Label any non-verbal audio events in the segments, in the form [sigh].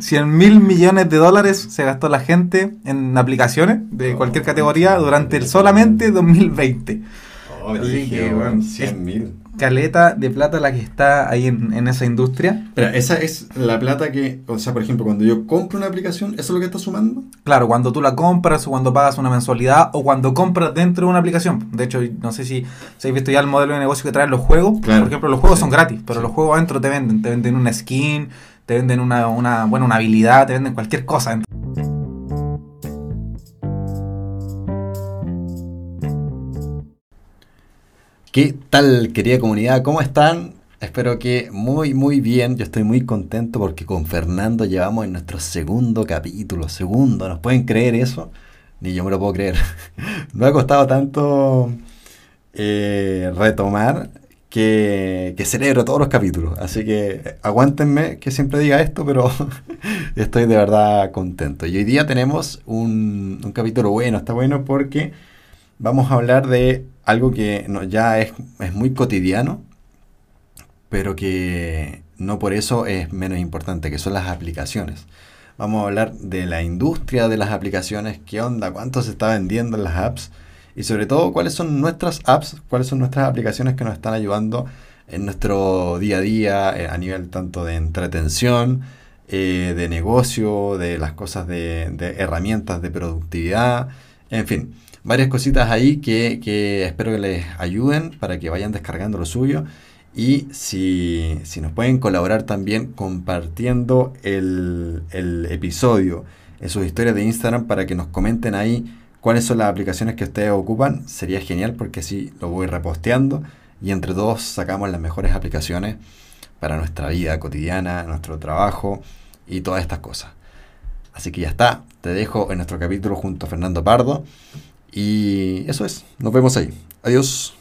100 mil millones de dólares se gastó la gente en aplicaciones de cualquier categoría durante el solamente 2020. Oh, Así que, bueno, 100 mil. Caleta de plata la que está ahí en, en esa industria. Pero esa es la plata que, o sea, por ejemplo, cuando yo compro una aplicación, ¿eso es lo que está sumando? Claro, cuando tú la compras o cuando pagas una mensualidad o cuando compras dentro de una aplicación. De hecho, no sé si, si habéis visto ya el modelo de negocio que traen los juegos. Claro. Por ejemplo, los juegos Sí. son gratis, pero Sí. los juegos adentro te venden. Te venden una skin, te venden una, una, bueno, una habilidad, te venden cualquier cosa. ¿Qué tal, querida comunidad? ¿Cómo están? Espero que muy, muy bien. Yo estoy muy contento porque con Fernando llevamos en nuestro segundo capítulo. Segundo, ¿nos pueden creer eso? Ni yo me lo puedo creer. [laughs] No ha costado tanto eh, retomar que, celebro todos los capítulos. Así que aguántenme que siempre diga esto, pero [laughs] estoy de verdad contento. Y hoy día tenemos un, un capítulo bueno. Está bueno porque vamos a hablar de algo que no- ya es, es muy cotidiano, pero que no por eso es menos importante, que son las aplicaciones. Vamos a hablar de la industria de las aplicaciones, qué onda, cuánto se está vendiendo en las apps y sobre todo cuáles son nuestras apps, cuáles son nuestras aplicaciones que nos están ayudando en nuestro día a día eh, a nivel tanto de entretención, eh, de negocio, de las cosas de, herramientas de productividad, en fin, varias cositas ahí que, espero que les ayuden para que vayan descargando lo suyo. Y si, si nos pueden colaborar también compartiendo el episodio en sus historias de Instagram para que nos comenten ahí cuáles son las aplicaciones que ustedes ocupan, sería genial porque así lo voy reposteando y entre todos sacamos las mejores aplicaciones para nuestra vida cotidiana, nuestro trabajo y todas estas cosas. Así que ya está, te dejo en nuestro capítulo junto a Fernando Pardo y eso es, nos vemos ahí. Adiós.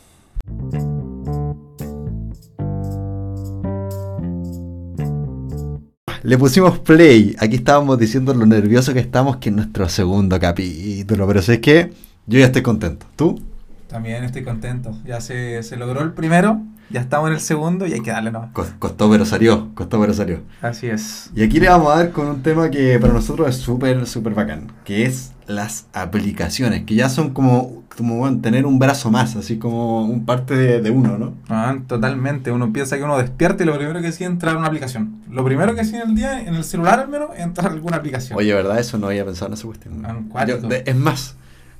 Le pusimos play. Aquí estábamos diciendo lo nervioso que estamos, que es nuestro segundo capítulo. Pero sé que yo ya estoy contento. ¿Tú? También estoy contento. Ya se, se logró el primero, ya estamos en el segundo y hay que darle nomás. Cos- Costó pero salió. Costó pero salió. Así es. Y aquí le vamos a dar con un tema que para nosotros es súper, súper bacán. Que es las aplicaciones. Que ya son como, como bueno, tener un brazo más. Así como un parte de, de uno, ¿no? Ah, totalmente. Uno piensa que uno despierta y lo primero que hacía es entrar a una aplicación. Lo primero que hacía en el día, en el celular al menos, es entrar a alguna aplicación. Oye, ¿verdad? Eso no había pensado en esa cuestión. Ah, cuático. Yo, de- es más,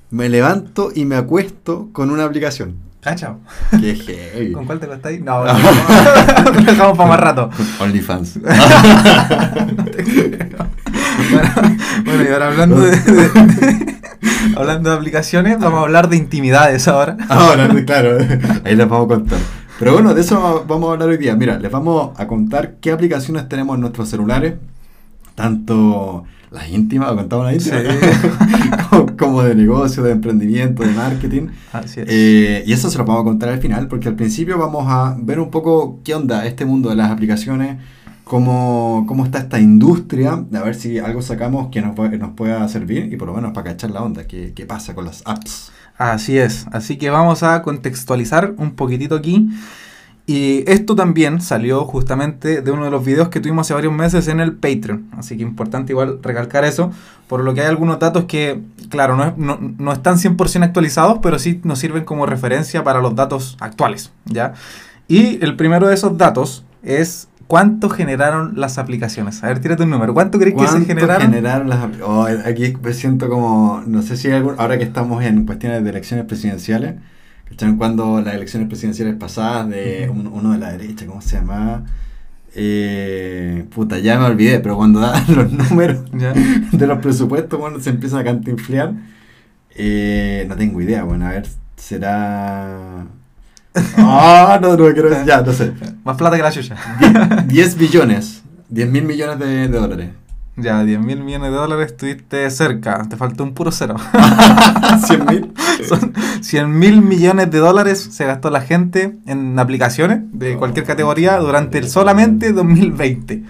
me levanto y me acuesto con una aplicación. Cacha. Qué heavy. [laughs] ¿Con cuál te acostáis? [laughs] No, no, no. Lo dejamos para más rato. OnlyFans. [laughs] No te creo. Bueno, bueno, y ahora hablando de, de- [laughs] hablando de aplicaciones, vamos a hablar de intimidades ahora. Ahora, claro, [laughs] ahí les vamos a contar. Pero bueno, de eso vamos a hablar hoy día. Mira, les vamos a contar qué aplicaciones tenemos en nuestros celulares, tanto las íntimas, contamos las íntimas, [laughs] como, como de negocio, de emprendimiento, de marketing. Así es. Eh, y eso se lo vamos a contar al final, porque al principio vamos a ver un poco qué onda este mundo de las aplicaciones, cómo, cómo está esta industria, a ver si algo sacamos que nos, nos pueda servir y por lo menos para cachar la onda, qué, qué pasa con las apps. Así es, así que vamos a contextualizar un poquitito aquí. Y esto también salió justamente de uno de los videos que tuvimos hace varios meses en el Patreon. Así que importante igual recalcar eso, por lo que hay algunos datos que, claro, no, no, no están 100% actualizados, pero sí nos sirven como referencia para los datos actuales, ¿ya? Y el primero de esos datos es cuánto generaron las aplicaciones. A ver, tírate un número. ¿Cuánto crees que se ¿Cuánto generaron? generaron las oh, aquí me siento como, no sé si hay algún, ahora que estamos en cuestiones de elecciones presidenciales, ¿cachai? Cuando las elecciones presidenciales pasadas de un- uno de la derecha, ¿cómo se llamaba? Eh, puta, ya me olvidé, pero cuando dan [laughs] los números ¿Ya? de los presupuestos, bueno, se empieza a cantinflear. Eh, no tengo idea, bueno, a ver, será... Ah, no, no quiero ya, no sé. Más plata que la chucha. 10 [laughs] billones, 10 mil millones de, de dólares. Ya, 10 mil millones de dólares estuviste cerca. Te faltó un puro cero. [laughs] 100 mil. [laughs] Son 100 mil millones de dólares se gastó la gente en aplicaciones de cualquier categoría durante el solamente 2020.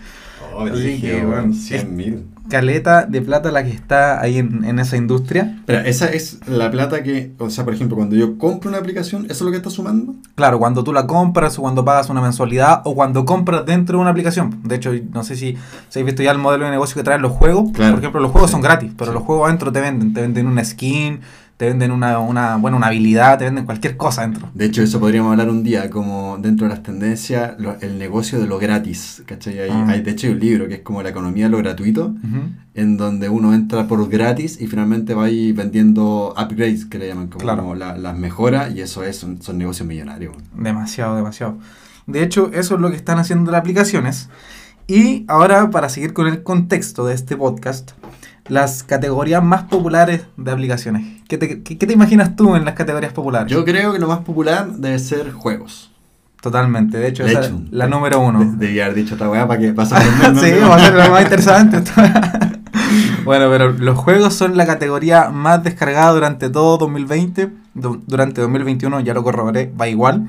Oh, Así brígido, que, bueno, 100 mil. Caleta de plata la que está ahí en, en esa industria. Pero esa es la plata que, o sea, por ejemplo, cuando yo compro una aplicación, ¿eso es lo que está sumando? Claro, cuando tú la compras o cuando pagas una mensualidad o cuando compras dentro de una aplicación. De hecho, no sé si, si habéis visto ya el modelo de negocio que traen los juegos. Claro. Por ejemplo, los juegos Sí. son gratis, pero Sí. los juegos adentro te venden. Te venden una skin, te venden una, una, bueno, una habilidad, te venden cualquier cosa dentro. De hecho, eso podríamos hablar un día, como dentro de las tendencias, lo- el negocio de lo gratis. ¿cachai? Hay, Ah. hay, de hecho, hay un libro que es como la economía de lo gratuito, Ujú. en donde uno entra por gratis y finalmente va ahí vendiendo upgrades, que le llaman, como, Claro. como la- las mejoras, y eso es, son, son negocios millonarios. Demasiado, demasiado. De hecho, eso es lo que están haciendo las aplicaciones. Y ahora, para seguir con el contexto de este podcast, las categorías más populares de aplicaciones. ¿Qué te, qué- qué te imaginas tú en las categorías populares? Yo creo que lo más popular debe ser juegos. Totalmente, de hecho, De esa hecho. es la número uno. De- Debía haber dicho otra weá para que pase [laughs] sí, va a ser lo más interesante. [laughs] [laughs] bueno, pero los juegos son la categoría más descargada durante todo 2020. Du- durante 2021, ya lo corroboré, va igual.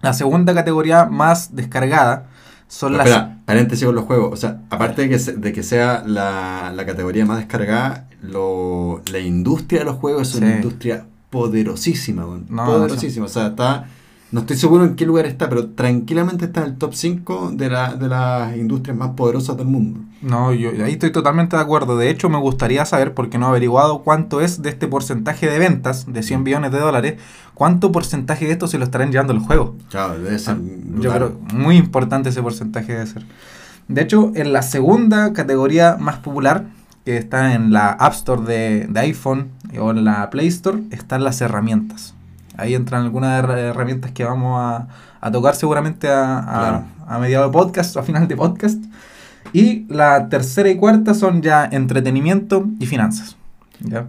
La segunda categoría más descargada son las... espera, paréntesis con los juegos. O sea, aparte de que, se- de que sea la, la categoría más descargada, lo, la industria de los juegos es una industria poderosísima. No, poderosísima. O sea, está. No estoy seguro en qué lugar está, pero tranquilamente está en el top 5 de, la, de las industrias más poderosas del mundo. No, yo ahí estoy totalmente de acuerdo. De hecho, me gustaría saber, porque no he averiguado cuánto es de este porcentaje de ventas, de 100 billones de dólares, cuánto porcentaje de esto se lo estarán llevando los juegos. Claro, debe ser. Ah, Yo brutal. creo muy importante ese porcentaje debe ser. De hecho, en la segunda categoría más popular, que está en la App Store de, de iPhone o en la Play Store, están las herramientas. Ahí entran algunas her- herramientas que vamos a, a tocar seguramente a, a, Claro. a mediado de podcast o a final de podcast. Y la tercera y cuarta son ya entretenimiento y finanzas. ¿ya?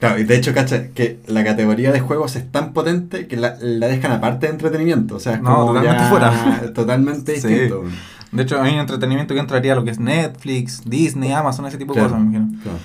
Claro, y de hecho, cacha, que la categoría de juegos es tan potente que la, la dejan aparte de entretenimiento. O sea, es No, como totalmente fuera. [laughs] Totalmente Sí. distinto. De hecho, hay un entretenimiento que entraría a lo que es Netflix, Disney, Amazon, ese tipo de Claro, cosas, me imagino. claro.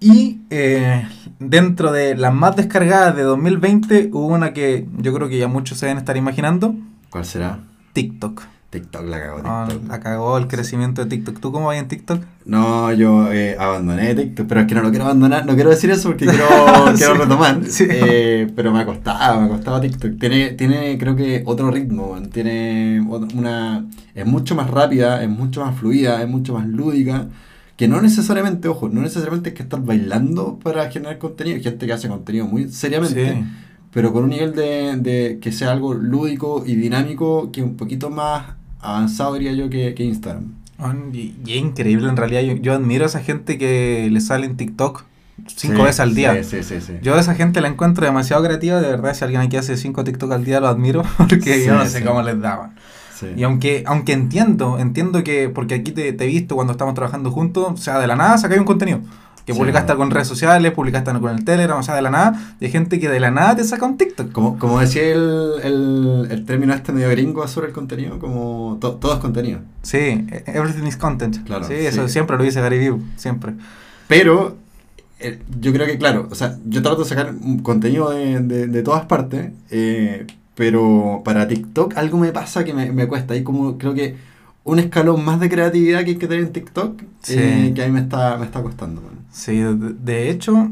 Y eh, dentro de las más descargadas de 2020 hubo una que yo creo que ya muchos se deben estar imaginando, ¿Cuál será? TikTok. TikTok la cagó. Ah, TikTok. la cagó el crecimiento de TikTok. ¿Tú cómo vas en TikTok? No, yo eh, abandoné TikTok, pero es que no lo quiero abandonar, no quiero decir eso porque quiero, [laughs] quiero retomar. [laughs] sí. Eh, pero me ha costado, me ha costado TikTok. Tiene, tiene creo que otro ritmo, tiene una... Es mucho más rápida, es mucho más fluida, es mucho más lúdica. Que no necesariamente, ojo, no necesariamente es que estar bailando para generar contenido. Hay gente que hace contenido muy seriamente, Sí. pero con un nivel de, de que sea algo lúdico y dinámico que un poquito más avanzado, diría yo, que, que Instagram. Y, es increíble, en realidad. Yo, yo admiro a esa gente que le sale en TikTok cinco Sí, veces al día. Sí, sí. Yo a esa gente la encuentro demasiado creativa. De verdad, si alguien aquí hace cinco TikTok al día, lo admiro. [laughs] Porque yo no sé cómo les daban. Sí. Y aunque, aunque entiendo, entiendo que, porque aquí te, te he visto cuando estamos trabajando juntos, o sea, de la nada sacáis un contenido. Que Sí, publicaste con redes sociales, publicaste con el Telegram, o sea, de la nada, de gente que de la nada te saca un TikTok. Como, como decía el, el, el término este medio gringo sobre el contenido, como to- todo es contenido. Sí, everything is content. Claro, sí, eso siempre lo dice Gary Vee, siempre. Pero eh, yo creo que, claro, o sea, yo trato de sacar contenido de, de, de todas partes, eh, pero para TikTok algo me pasa que me, me cuesta. Hay como, creo que un escalón más de creatividad que hay que tener en TikTok, Sí. eh, que a mí me está, me está costando. Sí, de, de hecho,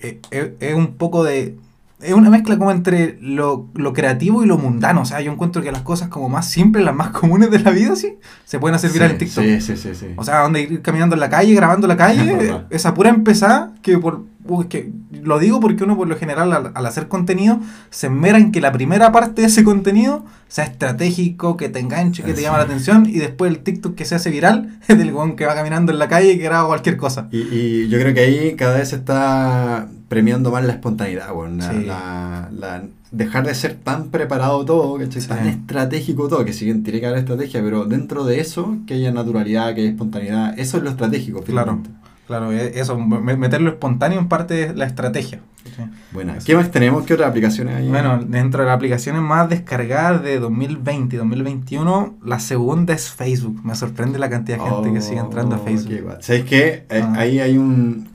eh, eh, es un poco de... Es una mezcla como entre lo, lo creativo y lo mundano. O sea, yo encuentro que las cosas como más simples, las más [laughs] comunes de la vida, sí, se pueden hacer viral Sí, en TikTok. Sí, sí, sí. sí. O sea, donde ir caminando en la calle, grabando la [laughs] Es calle, esa pura empezada, que por que lo digo porque uno por lo general al, al hacer contenido se enmera en que la primera parte de ese contenido sea estratégico, que te enganche, que te llama la atención, y después el TikTok que se hace viral [laughs] es del weón que va caminando en la calle y que graba cualquier cosa. Y, y yo creo que ahí cada vez se está premiando más la espontaneidad, weón. La, Sí. la- la- dejar de ser tan preparado todo, ¿cachai? Sí. tan estratégico todo, que si bien tiene que haber estrategia, pero dentro de eso, que haya naturalidad, que haya espontaneidad, eso es lo estratégico, finalmente. Claro, e- eso, me- meterlo espontáneo en parte de la estrategia. Sí. Buena. Eso. ¿Qué más tenemos? ¿Qué otras aplicaciones hay? Bueno, dentro de las aplicaciones más descargadas de 2020 y 2021, la segunda es Facebook. Me sorprende la cantidad de gente que sigue entrando a Oh, Facebook. guay. ¿Sabes qué? Eh, Ah. Ahí hay un.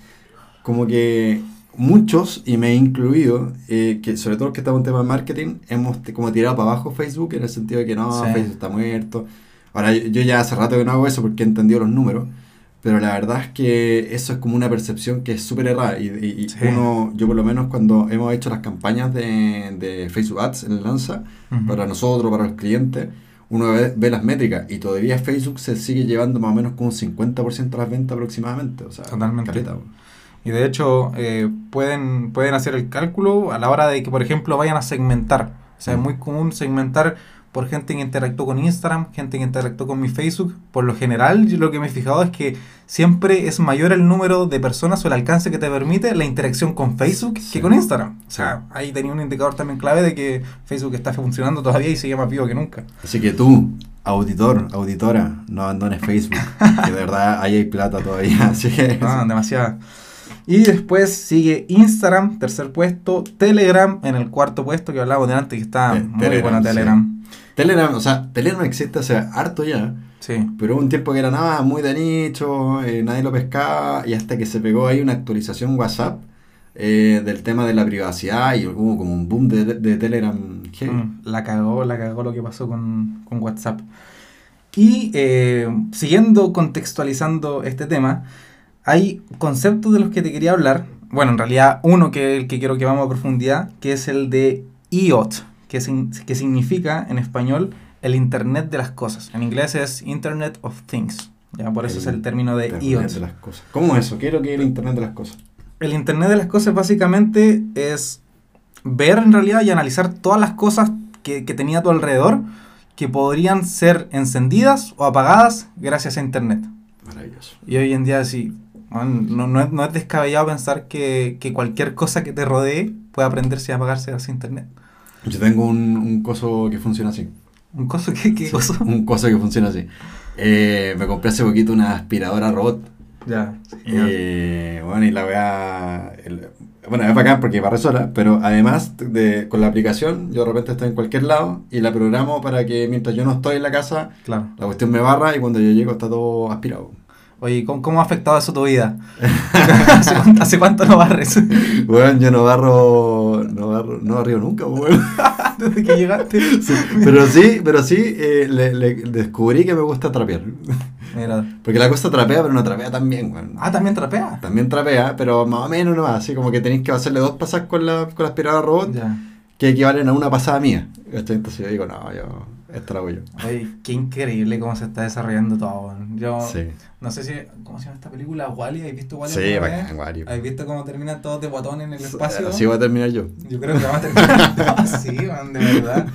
Como que muchos, y me he incluido, eh, que sobre todo los que estamos en tema de marketing, hemos como tirado para abajo Facebook en el sentido de que no, Sí. Facebook está muerto. Ahora, yo ya hace rato que no hago eso porque he entendido los números. Pero la verdad es que eso es como una percepción que es súper errada. Y, y- y uno, yo por lo menos cuando hemos hecho las campañas de, de Facebook Ads en Lanza, para nosotros, para los clientes, uno ve, ve las métricas y todavía Facebook se sigue llevando más o menos con un 50% de las ventas aproximadamente. O sea, Totalmente. caleta. Y de hecho, eh, pueden, pueden hacer el cálculo a la hora de que, por ejemplo, vayan a segmentar. O sea, es muy común segmentar por gente que interactuó con Instagram, gente que interactuó con mi Facebook. Por lo general, yo lo que me he fijado es que siempre es mayor el número de personas o el alcance que te permite la interacción con Facebook Sí. que con Instagram. O sea, ahí tenía un indicador también clave de que Facebook está funcionando todavía y sigue más vivo que nunca. Así que tú, auditor, auditora, no abandones Facebook, que de verdad ahí hay plata todavía. [laughs] Así que Ah, demasiada. Y después sigue Instagram, tercer puesto, Telegram en el cuarto puesto que hablábamos de antes, que está muy Telegram, buena sí. Telegram. O sea, Telegram existe hace harto ya, Sí. pero hubo un tiempo que era nada muy de nicho, eh, nadie lo pescaba, y hasta que se pegó ahí una actualización WhatsApp eh, del tema de la privacidad y hubo como un boom de, de Telegram. Mm, La cagó, la cagó lo que pasó con, con WhatsApp. Y eh, siguiendo contextualizando este tema, hay conceptos de los que te quería hablar. Bueno, en realidad uno que el que quiero que vamos a profundidad, que es el de IoT, que, sin- que significa en español el Internet de las cosas. En inglés es Internet of Things. Ya, por eso El es el término de Internet IoT. de las cosas. ¿Cómo eso? ¿Qué es lo que es el Internet de las cosas? El Internet de las cosas básicamente es ver en realidad y analizar todas las cosas que, que tenía a tu alrededor que podrían ser encendidas o apagadas gracias a Internet. Maravilloso. Y hoy en día sí, no, no es, no es descabellado pensar que, que cualquier cosa que te rodee puede aprenderse y apagarse gracias a Internet. Yo tengo un, un coso que funciona así. Un coso Sí, coso? Un coso que funciona así. Eh, me compré hace poquito una aspiradora robot. Ya. Eh, bueno, y la weá. bueno, es bacán porque barre sola, pero además de, con la aplicación, yo de repente estoy en cualquier lado y la programo para que mientras yo no estoy en la casa, Claro. la cuestión me barra y cuando yo llego está todo aspirado. Oye, ¿cómo, cómo ha afectado eso tu vida? [laughs] ¿Hace, cuánto, hace cuánto no barres? Bueno, yo no barro. No barro, no barrio nunca, weón. [laughs] Desde que llegaste. Sí, pero sí, pero sí, eh, le, le- descubrí que me gusta trapear. Mira. Porque la cosa trapea, pero no trapea bien, weón. Ah, también trapea. También trapea, pero más o menos nomás, así como que tenéis que hacerle dos pasas con la, con la aspiradora robot Ya. que equivalen a una pasada mía. Entonces yo digo, no, yo, esta la yo. Oye, qué increíble cómo se está desarrollando todo. Yo Sí, no sé si. ¿Cómo se llama esta película? ¿Wally? ¿Has visto Wally? sí, bacán, Wario. ¿Has visto cómo terminan todos de botón en el espacio? Así voy a terminar yo. Yo creo que vamos a terminar [laughs] así, man, de verdad.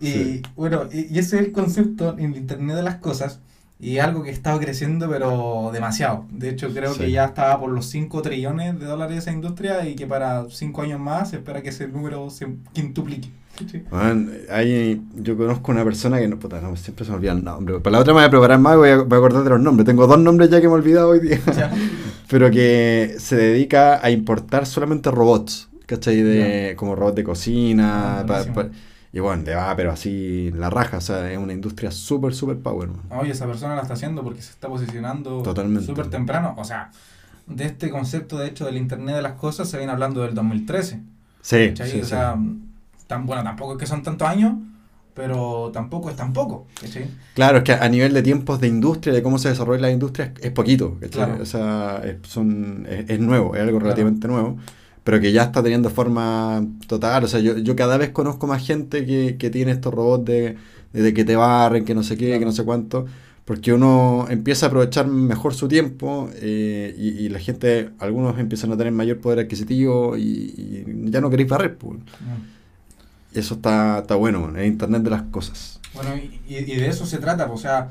Y Sí. bueno, y, y ese es el concepto en el Internet de las cosas. Y algo que ha estado creciendo, pero demasiado. De hecho, creo que Sí. ya estaba por los 5 trillones de dólares esa industria y que para 5 años más se espera que ese número se quintuplique. Sí. Bueno, hay, yo conozco una persona que no, puta, no, siempre se me olvida el nombre. Para la otra me voy a preparar más y voy a, voy a acordar de los nombres. Tengo dos nombres ya que me he olvidado hoy día. Ya. [laughs] Pero que se dedica a importar solamente robots, ¿cachai? De, como robots de cocina. Ah, pa- pa- y bueno, le va, pero así la raja. O sea, es una industria súper, súper power. Oye, esa persona la está haciendo porque se está posicionando súper temprano. O sea, de este concepto, de hecho, del Internet de las cosas se viene hablando del 2013. Sí, sí, o sí. Tan, bueno, tampoco es que son tantos años, pero tampoco es tan poco. ¿cachai? Claro, es que a nivel de tiempos de industria, de cómo se desarrolla la industria, es, poquito. Claro. O sea, es, son, es, es nuevo, es algo Claro. relativamente nuevo, pero que ya está teniendo forma total. O sea, yo, yo cada vez conozco más gente que, que tiene estos robots de, de que te barren, que no sé qué, que no sé cuánto, porque uno empieza a aprovechar mejor su tiempo eh, y, y la gente, algunos empiezan a tener mayor poder adquisitivo y, y ya no queréis barrer. Pues. Y eso está, está bueno, el Internet de las cosas. Bueno, y, y- de eso se trata, o sea,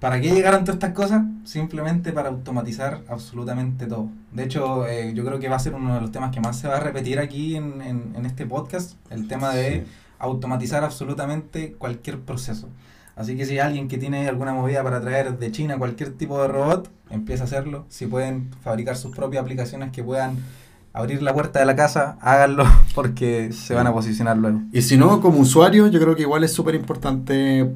¿para qué llegaron todas estas cosas? Simplemente para automatizar absolutamente todo. De hecho, eh, yo creo que va a ser uno de los temas que más se va a repetir aquí en, en- en este podcast, el tema de Sí. automatizar absolutamente cualquier proceso. Así que si hay alguien que tiene alguna movida para traer de China cualquier tipo de robot, empieza a hacerlo. Si pueden fabricar sus propias aplicaciones que puedan abrir la puerta de la casa, háganlo [laughs] porque se van a posicionar luego. Y si no, como usuario, yo creo que igual es súper importante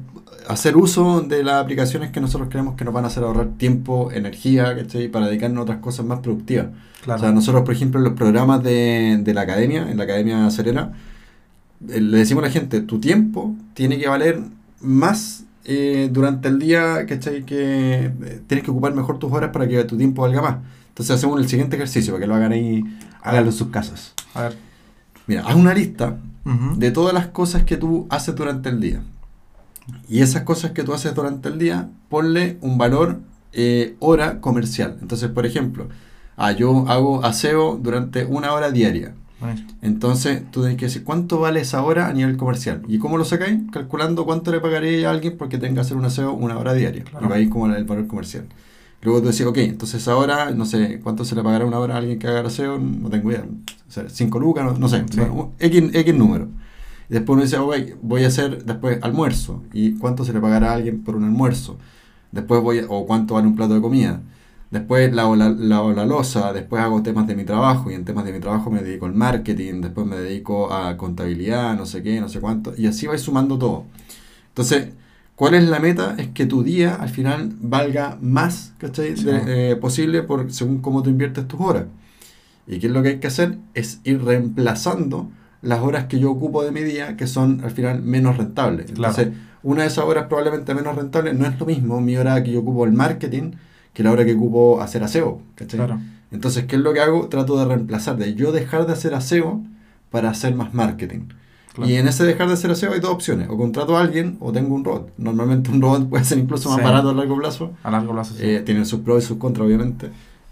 hacer uso de las aplicaciones que nosotros creemos que nos van a hacer ahorrar tiempo, energía, ¿cachai? Para dedicarnos a otras cosas más productivas. Claro. O sea, nosotros, por ejemplo, en los programas de, de la academia, en la Academia Serena, eh, le decimos a la gente, tu tiempo tiene que valer más eh, durante el día, ¿cachai? Que eh, tienes que ocupar mejor tus horas para que tu tiempo valga más. Entonces hacemos el siguiente ejercicio, para que lo hagan ahí, háganlo en sus casas. A ver. Mira, haz una lista de todas las cosas que tú haces durante el día. Y esas cosas que tú haces durante el día, ponle un valor eh, hora comercial. Entonces, por ejemplo, ah, yo hago aseo durante una hora diaria. Entonces, tú tienes que decir cuánto vale esa hora a nivel comercial. ¿Y cómo lo sacáis? Calculando cuánto le pagaré a alguien porque tenga que hacer un aseo una hora diaria. Claro. Y va ahí como el valor comercial. Luego tú decís, ok, entonces ahora, no sé, ¿cuánto se le pagará una hora a alguien que haga el aseo? No tengo idea. O sea, 5 lucas, no, no sé. Sí. X, X número. Y después uno dice, ok, voy a hacer después almuerzo. ¿Y cuánto se le pagará a alguien por un almuerzo? Después voy, a- o cuánto vale un plato de comida. Después lavo la, lavo la losa, después hago temas de mi trabajo y en temas de mi trabajo me dedico al marketing, después me dedico a contabilidad, no sé qué, no sé cuánto, y así vais sumando todo. Entonces, ¿cuál es la meta? Es que tu día al final valga más ¿cachai? Sí. De- eh, posible por, según cómo tú inviertes tus horas. ¿Y qué es lo que hay que hacer? Es ir reemplazando las horas que yo ocupo de mi día, que son al final menos rentables. Claro. Entonces, una de esas horas probablemente menos rentable no es lo mismo mi hora que yo ocupo el marketing que la hora que ocupo hacer aseo. ¿cachai? Claro. Entonces, ¿qué es lo que hago? Trato de reemplazar, de yo dejar de hacer aseo para hacer más marketing. Claro. Y en ese dejar de hacer aseo hay dos opciones. O contrato a alguien o tengo un robot. Normalmente un robot [laughs] puede ser incluso más Sí. barato a largo plazo. A largo plazo, sí. Eh, tienen sus pros y sus contras, obviamente.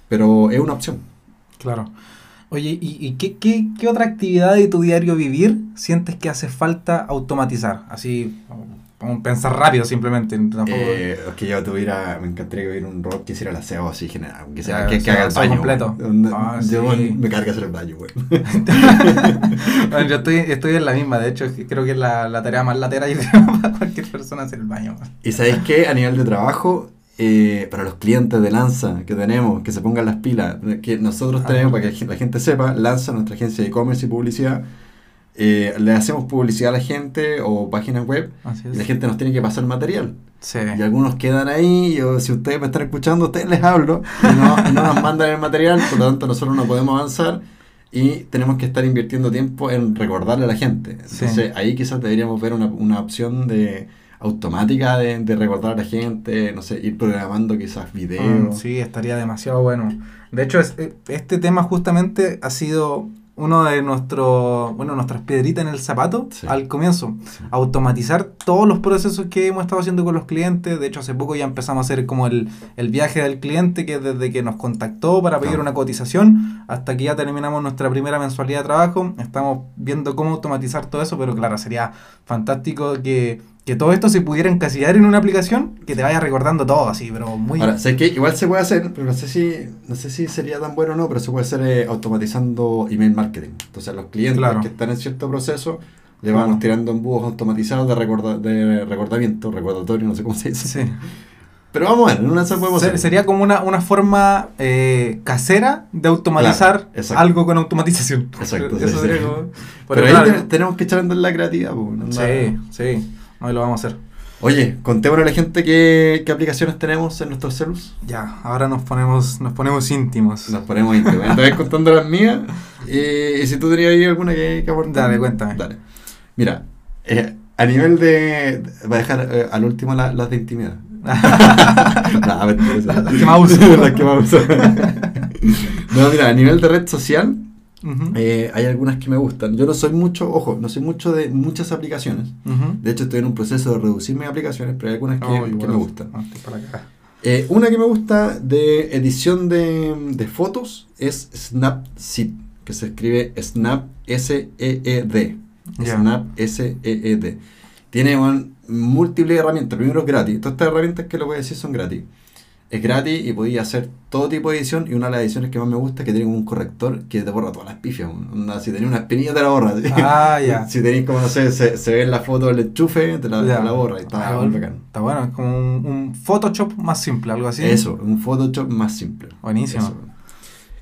Pero es una opción. Claro. Oye, ¿y, y qué, qué, qué otra actividad de tu diario vivir sientes que hace falta automatizar? Así, pensar rápido simplemente. Tampoco, Eh, es que yo tuviera, me encantaría que hubiera un robot que hiciera el aseo así general, aunque sea Ya, que, que haga el baño. completo. Ah, yo sí. me carga hacer el baño, güey. [laughs] Bueno, yo estoy, estoy en la misma, de hecho, que creo que es la, la tarea más latera creo, [laughs] para cualquier persona hacer el baño. Y sabéis que a nivel de trabajo, eh, para los clientes de Lanza que tenemos, que se pongan las pilas, que nosotros Ah. tenemos, para que la gente sepa, Lanza, nuestra agencia de e-commerce y publicidad, eh, le hacemos publicidad a la gente o páginas web y la gente nos tiene que pasar material. Sí. Y algunos quedan ahí, yo, si ustedes me están escuchando, ustedes les hablo, y no, [laughs] no nos mandan el material, por lo tanto nosotros no podemos avanzar y tenemos que estar invirtiendo tiempo en recordarle a la gente. Sí. Entonces ahí quizás deberíamos ver una, una opción de automática de, de recordar a la gente, no sé, ir programando quizás Mm, videos. Sí, estaría demasiado bueno. De hecho, es- eh, este tema justamente ha sido uno de nuestros, bueno, nuestras piedritas en el zapato Sí. al comienzo. Sí. Automatizar todos los procesos que hemos estado haciendo con los clientes. De hecho, hace poco ya empezamos a hacer como el, el viaje del cliente, que desde que nos contactó para pedir una cotización hasta que ya terminamos nuestra primera mensualidad de trabajo. Estamos viendo cómo automatizar todo eso, pero claro, sería fantástico que, que todo esto se pudiera encasillar en una aplicación que te vaya recordando todo así, pero muy... Ahora, sé que igual se puede hacer, pero no sé si no sé si sería tan bueno o no, pero se puede hacer eh, automatizando email marketing. Entonces, los clientes Claro. que están en cierto proceso, le Claro. vamos tirando embudos automatizados de, recorda- de recordamiento, recordatorio, no sé cómo se dice. Sí. Pero vamos a ver, en una esas podemos Se- hacer. sería como una, una forma eh, casera de automatizar algo con automatización. Exacto, [laughs] Eso sí, sería sí. como- Pero Pero ahí claro, tenemos que echar andar la creatividad. andar- Sí, sí. Hoy lo vamos a hacer. Oye, contémosle a la gente qué, qué aplicaciones tenemos en nuestros celus. Ya, ahora nos ponemos, nos ponemos íntimos. Nos ponemos íntimos. Voy contando las mías. Y, y si tú tenías ahí alguna que, que aportar. Dale, cuéntame. Dale. Mira, eh, a nivel de. Voy a dejar eh, al último la- las de intimidad. [laughs] Nah, Las que más uso. [laughs] Las que más uso. [laughs] no, mira, a nivel de red social, Ujú, eh, hay algunas que me gustan. Yo no soy mucho, ojo, no soy mucho de muchas aplicaciones. ujú. De hecho, estoy en un proceso de reducir mis aplicaciones, pero hay algunas que, Oh, que me gustan. Para acá. Eh, una que me gusta de edición de, de fotos es Snapseed, que se escribe Snap S-E-E-D. Ya. Snap S-E-E-D. Tiene un, múltiples herramientas. Primero es gratis. Todas estas herramientas que lo voy a decir son gratis. Es gratis y podéis hacer todo tipo de edición. Y una de las ediciones que más me gusta es que tiene un corrector que te borra todas las pifias. Onda, si tenéis una espinilla, te la borra. ¿sí? [laughs] Ah, ya. si tenéis como, no sé, se, se ve en la foto del enchufe, te la, te la borra. Y está Ah, muy bacán. Está bueno, es como un, un Photoshop más simple, algo así. Eso, un Photoshop más simple. Buenísimo. Eso.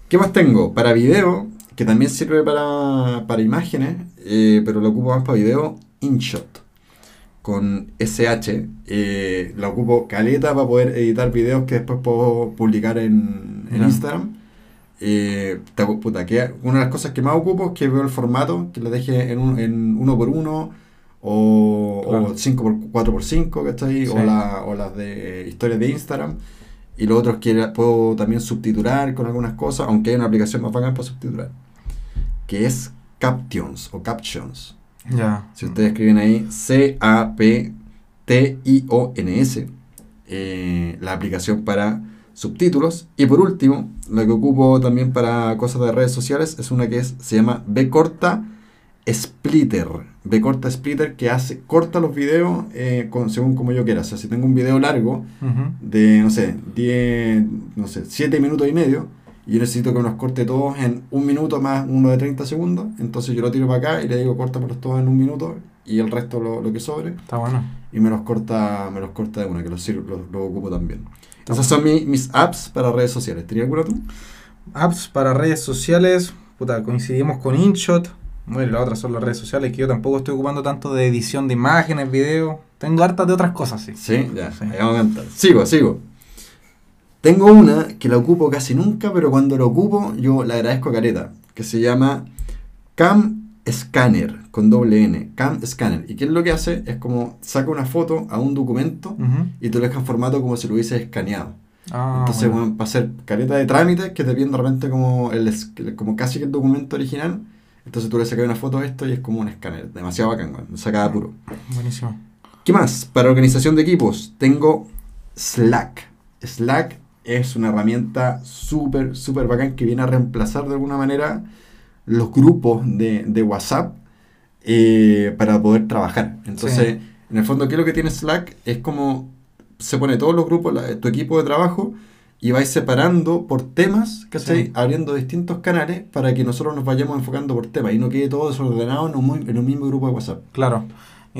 ¿Qué más tengo? Para video, que también sirve para, para imágenes, eh, pero lo ocupo más para video, InShot. Con SH. eh, la ocupo caleta para poder editar videos que después puedo publicar en. Instagram. Eh, puta, que una de las cosas que más ocupo es que veo el formato, que lo deje en, un- en uno por uno o, Claro. o 5x4x5, ¿cachai? Sí. O, la- o las de historias de Instagram. Y lo otro es que puedo también subtitular con algunas cosas, aunque hay una aplicación más bacán para subtitular, que es Captions o Captions. Ya. Si ustedes escriben ahí C-A-P-T-I-O-N-S, eh, la aplicación para subtítulos. Y por último, lo que ocupo también para cosas de redes sociales es una que es, se llama B corta Splitter. B corta Splitter que hace, corta los videos eh, con, según como yo quiera. O sea, si tengo un video largo de, no sé, 10, no sé, 7 minutos y medio, y yo necesito que me los corte todos en un minuto más uno de 30 segundos, entonces yo lo tiro para acá y le digo córtamelos todos en un minuto y el resto lo, lo que sobre, Está bueno. y me los corta, me los corta de una, que los, sirvo- los, los ocupo también. Esas son mi- mis apps para redes sociales. ¿Tenías alguna tú? Apps para redes sociales. Puta, coincidimos con InShot. Bueno, las otras son las redes sociales que yo tampoco estoy ocupando tanto de edición de imágenes, videos. Tengo hartas de otras cosas, sí. Sí, ya, Sí. vamos a cantar. Sigo, sigo. Tengo una que la ocupo casi nunca, pero cuando la ocupo yo la agradezco a careta, que se llama Cam Scanner, con doble N, Cam Scanner. ¿Y qué es lo que hace? Es como saca una foto a un documento y te lo deja en formato como si lo hubiese escaneado. Ah, Entonces, bueno. bueno, para hacer careta de trámites que te piden de repente como, el, como casi que el documento original, entonces tú le sacas una foto a esto y es como un escáner. Demasiado bacán, weón, saca de apuro. Buenísimo. ¿Qué más? Para organización de equipos, tengo Slack. Slack es una herramienta súper, súper bacán que viene a reemplazar de alguna manera los grupos de, de WhatsApp eh, para poder trabajar. Entonces, Sí. en el fondo, ¿qué es lo que tiene Slack? Es como se pone todos los grupos, la- tu equipo de trabajo, y vais separando por temas, ¿cachai? Sí. Abriendo distintos canales para que nosotros nos vayamos enfocando por temas y no quede todo desordenado en un, en un mismo grupo de WhatsApp. Claro.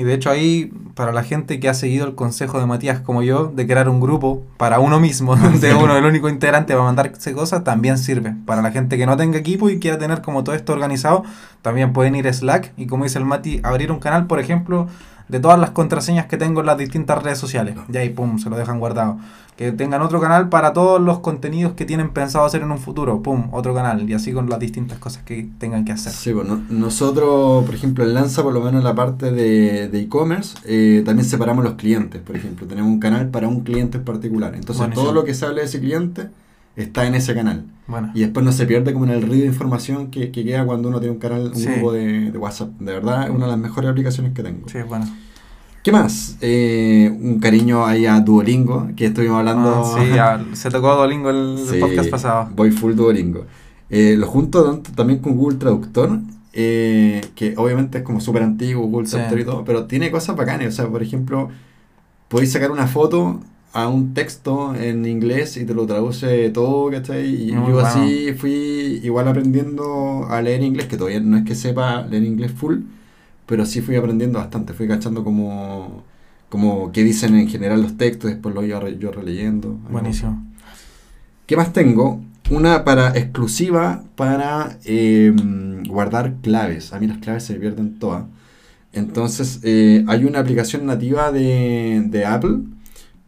Y de hecho ahí, para la gente que ha seguido el consejo de Matías como yo, de crear un grupo para uno mismo, [laughs] donde uno el único integrante va a mandarse cosas, también sirve. Para la gente que no tenga equipo y quiera tener como todo esto organizado, también pueden ir a Slack y como dice el Mati, abrir un canal, por ejemplo, de todas las contraseñas que tengo en las distintas redes sociales. Y ahí, pum, se lo dejan guardado. Que tengan otro canal para todos los contenidos que tienen pensado hacer en un futuro. Pum, otro canal. Y así con las distintas cosas que tengan que hacer. Sí, bueno, nosotros, por ejemplo, en Lanza, por lo menos en la parte de de e-commerce, eh, también separamos los clientes. Por ejemplo, tenemos un canal para un cliente en particular. Entonces, todo lo que se hable de ese cliente está en ese canal. Bueno. Y después no se pierde como en el río de información que, que queda cuando uno tiene un canal, un Sí. grupo de, de WhatsApp. De verdad, es una de las mejores aplicaciones que tengo. Sí, bueno. ¿Qué más? Eh, un cariño ahí a Duolingo, que estuvimos hablando. Ah, sí, ya, se tocó Duolingo el, Sí, podcast pasado. Voy full Duolingo. Eh, lo junto también con Google Traductor, eh, que obviamente es como súper antiguo, Google Sí. Traductor y todo, pero tiene cosas bacanas. O sea, por ejemplo, podéis sacar una foto a un texto en inglés y te lo traduce todo, ¿cachai? Y yo así fui igual aprendiendo a leer inglés, que todavía no es que sepa leer inglés full, pero sí fui aprendiendo bastante, fui cachando como, como qué dicen en general los textos, después lo iba re- yo releyendo. Buenísimo. ¿Qué más tengo? Una para exclusiva para eh, guardar claves. A mí las claves se pierden todas. Entonces, eh, hay una aplicación nativa de, de Apple,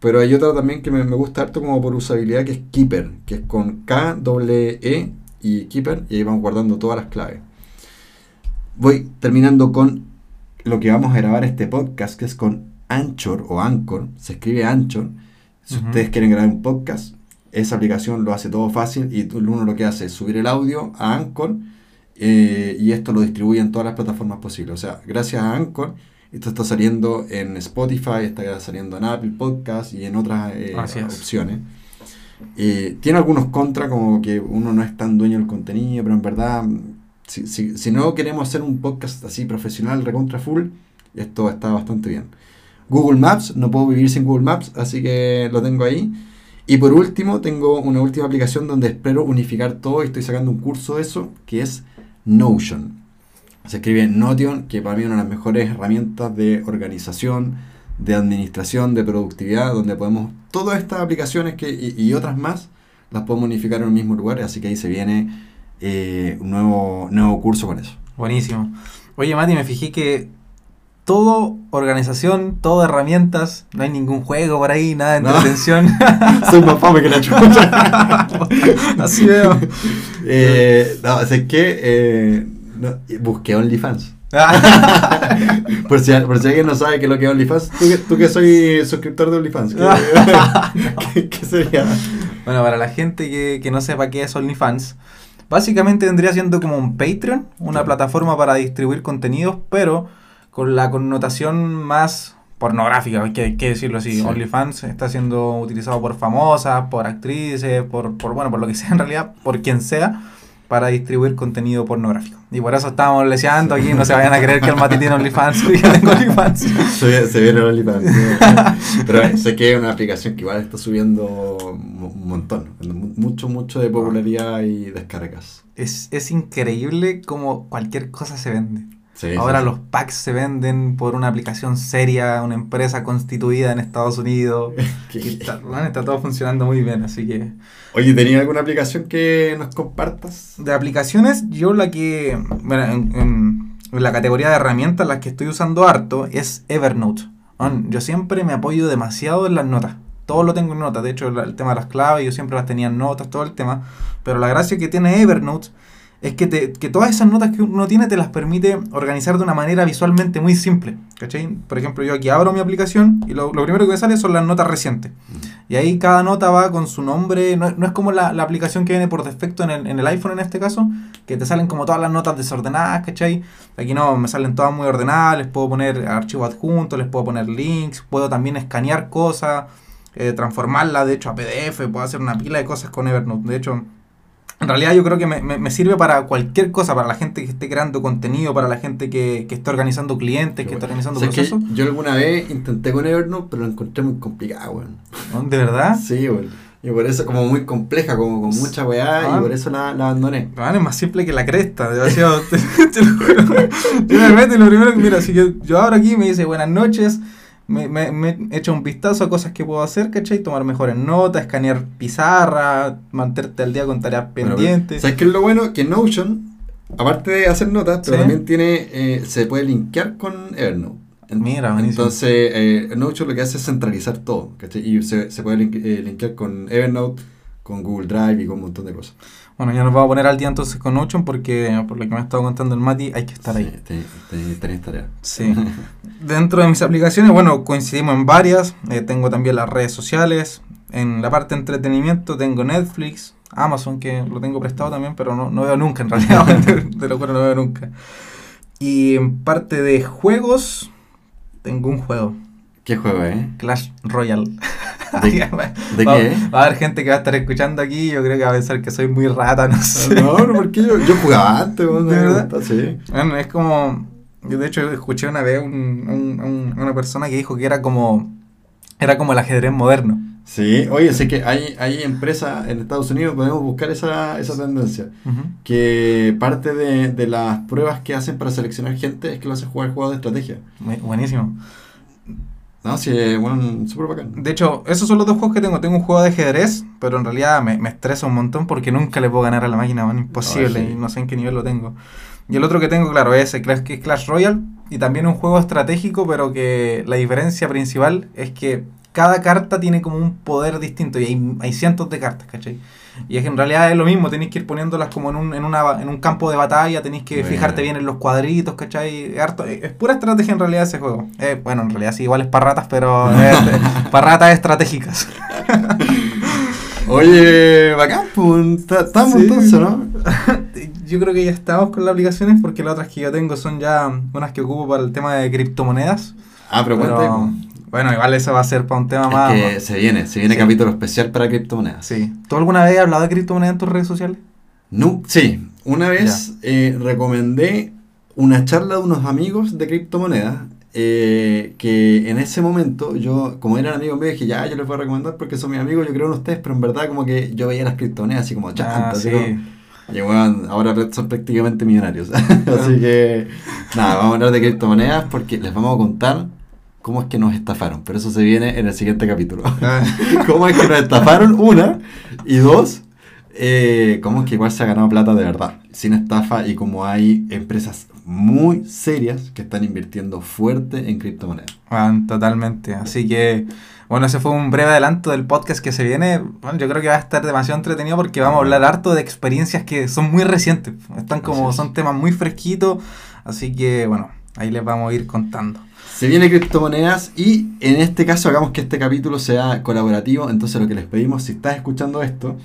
pero hay otra también que me, me gusta harto como por usabilidad, que es Keeper, que es con K, W, E y Keeper, y ahí vamos guardando todas las claves. Voy terminando con lo que vamos a grabar este podcast, que es con Anchor o Anchor, se escribe Anchor. Si ustedes quieren grabar un podcast, esa aplicación lo hace todo fácil y uno lo que hace es subir el audio a Anchor eh, y esto lo distribuye en todas las plataformas posibles. O sea, gracias a Anchor, esto está saliendo en Spotify, está saliendo en Apple Podcast y en otras eh, opciones. Eh, tiene algunos contras, como que uno no es tan dueño del contenido, pero en verdad, si, si- si no queremos hacer un podcast así profesional, recontra full, esto está bastante bien. Google Maps, no puedo vivir sin Google Maps, así que lo tengo ahí. Y por último, tengo una última aplicación donde espero unificar todo y estoy sacando un curso de eso, que es Notion. Se escribe Notion, que para mí es una de las mejores herramientas de organización, de administración, de productividad, donde podemos, todas estas aplicaciones que, y, y otras más, las podemos unificar en un mismo lugar, así que ahí se viene eh, un nuevo, nuevo curso con eso. Buenísimo. Oye, Mati, me fijé que todo organización, todo herramientas, no hay ningún juego por ahí, nada de No. entretención. [laughs] Soy más fome que la chucha. [laughs] Así veo. [laughs] Eh, no, es que eh, no, busqué OnlyFans. [laughs] por, si, por si alguien no sabe qué es lo que es OnlyFans, tú que, tú que soy suscriptor de OnlyFans, ¿qué, [laughs] ¿qué, qué sería? Bueno, para la gente que, que no sepa qué es OnlyFans, básicamente vendría siendo como un Patreon, una Sí. plataforma para distribuir contenidos, pero con la connotación más pornográfica, hay que, hay que decirlo así. Sí. OnlyFans está siendo utilizado por famosas, por actrices, por, por, bueno, por lo que sea en realidad, por quien sea, para distribuir contenido pornográfico. Y por eso estamos leseando aquí, no se [laughs] vayan a creer que el Mati tiene OnlyFans [laughs] y que tengo OnlyFans. Se, viene OnlyFans. [laughs] Pero sé que es una aplicación que igual está subiendo un montón. mu- Mucho, mucho de popularidad y descargas. Es, es increíble como cualquier cosa se vende. Sí, Ahora sí, los packs se venden por una aplicación seria, una empresa constituida en Estados Unidos. [laughs] ¿Qué- Y está, bueno, está todo funcionando muy bien, así que... Oye, ¿tenía alguna aplicación que nos compartas? De aplicaciones, yo la que... Bueno, en, en- en la categoría de herramientas, las que estoy usando harto es Evernote. Yo siempre me apoyo demasiado en las notas. Todo lo tengo en notas. De hecho, el tema de las claves, yo siempre las tenía en notas, todo el tema. Pero la gracia que tiene Evernote es que, te, que todas esas notas que uno tiene te las permite organizar de una manera visualmente muy simple. ¿Cachai? Por ejemplo, yo aquí abro mi aplicación y lo, lo primero que me sale son las notas recientes. Y ahí cada nota va con su nombre. No, no es como la, la aplicación que viene por defecto en el, en el iPhone en este caso, que te salen como todas las notas desordenadas, ¿cachai? Aquí no, me salen todas muy ordenadas, les puedo poner archivos adjuntos, les puedo poner links, puedo también escanear cosas, eh, transformarla de hecho a PDF, puedo hacer una pila de cosas con Evernote. De hecho, en realidad yo creo que me, me- me sirve para cualquier cosa, para la gente que esté creando contenido, para la gente que, que esté organizando clientes, que esté organizando ¿Sabes qué? procesos. Yo alguna vez intenté con Evernote, pero lo encontré muy complicado, weón. ¿No? ¿De verdad? Sí, weón. Y por eso, como muy compleja, como con mucha weá, Ah. y por eso la, la abandoné. Bueno, es más simple que la cresta, demasiado. [laughs] te, te lo juro. Yo me meto y lo primero que, mira, si yo, yo abro aquí me dice buenas noches, me, me, me un vistazo a cosas que puedo hacer, ¿cachai? Tomar mejores notas, escanear pizarra, mantenerte al día con tareas Bueno, pendientes. ¿Sabes qué es lo bueno? Que Notion, aparte de hacer notas, pero Sí. también tiene, eh, se puede linkear con Evernote. Mira, buenísimo. Entonces, eh, Notion lo que hace es centralizar todo, ¿cachai? Y se, se puede link- eh, linkear con Evernote, con Google Drive y con un montón de cosas. Bueno, ya nos vamos a poner al día entonces con Notion porque, por lo que me ha estado contando el Mati, hay que estar ahí. Sí, te- te- tarea. Sí. Dentro de mis aplicaciones, bueno, coincidimos en varias. Eh, tengo también las redes sociales. En la parte de entretenimiento tengo Netflix, Amazon, que lo tengo prestado también, pero no, no veo nunca en realidad. [laughs] de locura no veo nunca. Y en parte de juegos, tengo un juego, ¿Qué juego, eh? Clash Royale. ¿De, [laughs] de va, qué? va a haber gente que va a estar escuchando aquí. Yo creo que va a pensar que soy muy rata, no sé. No, no, porque yo, yo jugaba antes, ¿De verdad? gusta, sí. Bueno, es como. Yo de hecho escuché una vez un, un- un- una persona que dijo que era como. Era como el ajedrez moderno. Sí, oye, sé que hay, hay empresas en Estados Unidos, podemos buscar esa, esa tendencia. Que parte de, de las pruebas que hacen para seleccionar gente es que lo hacen jugar juegos de estrategia. Bu- Buenísimo. No, sí, bueno, súper bacán. De hecho, esos son los dos juegos que tengo. Tengo un juego de ajedrez, pero en realidad me, me estresa un montón porque nunca le puedo ganar a la máquina, man, imposible. Sí. Y no sé en qué nivel lo tengo. Y el otro que tengo, claro, es Clash, que es Clash Royale. Y también un juego estratégico, pero que la diferencia principal es que cada carta tiene como un poder distinto. Y hay, hay cientos de cartas, ¿cachai? Y es que en realidad es lo mismo, tenéis que ir poniéndolas como en un, en una, en un campo de batalla, tenéis que fijarte bien en los cuadritos, ¿cachai? Es harto- es pura estrategia en realidad ese juego. Eh, bueno, en realidad sí, igual es para ratas, pero [laughs] es para ratas estratégicas. Oye, bacán, pues, estamos Sí. entonces, ¿no? [laughs] Yo creo que ya estamos con las aplicaciones porque las otras que yo tengo son ya unas que ocupo para el tema de criptomonedas. Ah, pero Pero, ahí, bueno, igual eso va a ser para un tema pues. más... Es que se viene, se viene Sí. capítulo especial para criptomonedas. Sí. ¿Tú alguna vez has hablado de criptomonedas en tus redes sociales? No, sí, una vez eh, recomendé una charla de unos amigos de criptomonedas eh, que en ese momento yo, como eran amigos míos, dije, ya, yo les voy a recomendar porque son mis amigos, yo creo en ustedes, pero en verdad como que yo veía las criptomonedas así como Ah, chantas, así sí. y bueno, ahora son prácticamente millonarios. [laughs] así que, nada, vamos a hablar de criptomonedas porque les vamos a contar cómo es que nos estafaron, pero eso se viene en el siguiente capítulo. Ah, [laughs] ¿Cómo es que nos estafaron? Una. Y dos, eh, cómo es que igual se ha ganado plata de verdad, sin estafa y como hay empresas muy serias que están invirtiendo fuerte en criptomonedas. Ah, totalmente. Así que, bueno, ese fue un breve adelanto del podcast que se viene. Bueno, yo creo que va a estar demasiado entretenido porque vamos a hablar harto de experiencias que son muy recientes. Están como, son temas muy fresquitos. Así que, bueno, ahí les vamos a ir contando. Se viene criptomonedas y en este caso hagamos que este capítulo sea colaborativo. Entonces lo que les pedimos, si estás escuchando esto,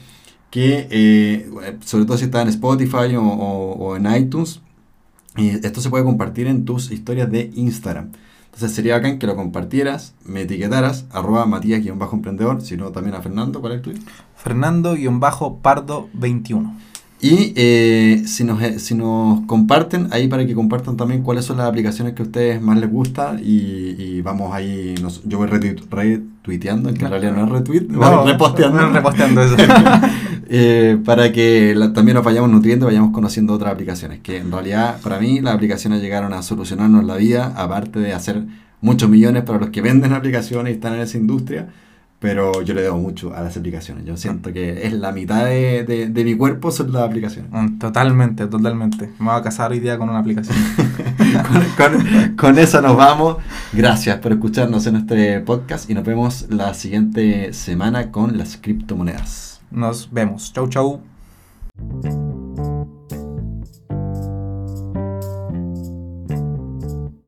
que eh, sobre todo si estás en Spotify o, en iTunes, esto se puede compartir en tus historias de Instagram. Entonces sería bacán que lo compartieras, me etiquetaras, arroba matías-emprendedor, sino también a Fernando, ¿cuál es el tuyo? Fernando-pardo21. Y eh, si, nos, eh, si nos comparten, ahí para que compartan también cuáles son las aplicaciones que a ustedes más les gustan y, vamos ahí, yo voy retuiteando, que en realidad no es retweet, voy reposteando. [laughs] reposteando eso. [laughs] Eh, para que también nos vayamos nutriendo, vayamos conociendo otras aplicaciones, que en realidad para mí las aplicaciones llegaron a solucionarnos la vida, aparte de hacer muchos millones para los que venden aplicaciones y están en esa industria pero yo le debo mucho a las aplicaciones. Yo siento que es la mitad de, mi cuerpo son las aplicaciones. Mm, totalmente, totalmente. Me voy a casar hoy día con una aplicación. [laughs] con, eso nos vamos. Gracias por escucharnos en este podcast y nos vemos la siguiente semana con las criptomonedas. Nos vemos. Chau, chau.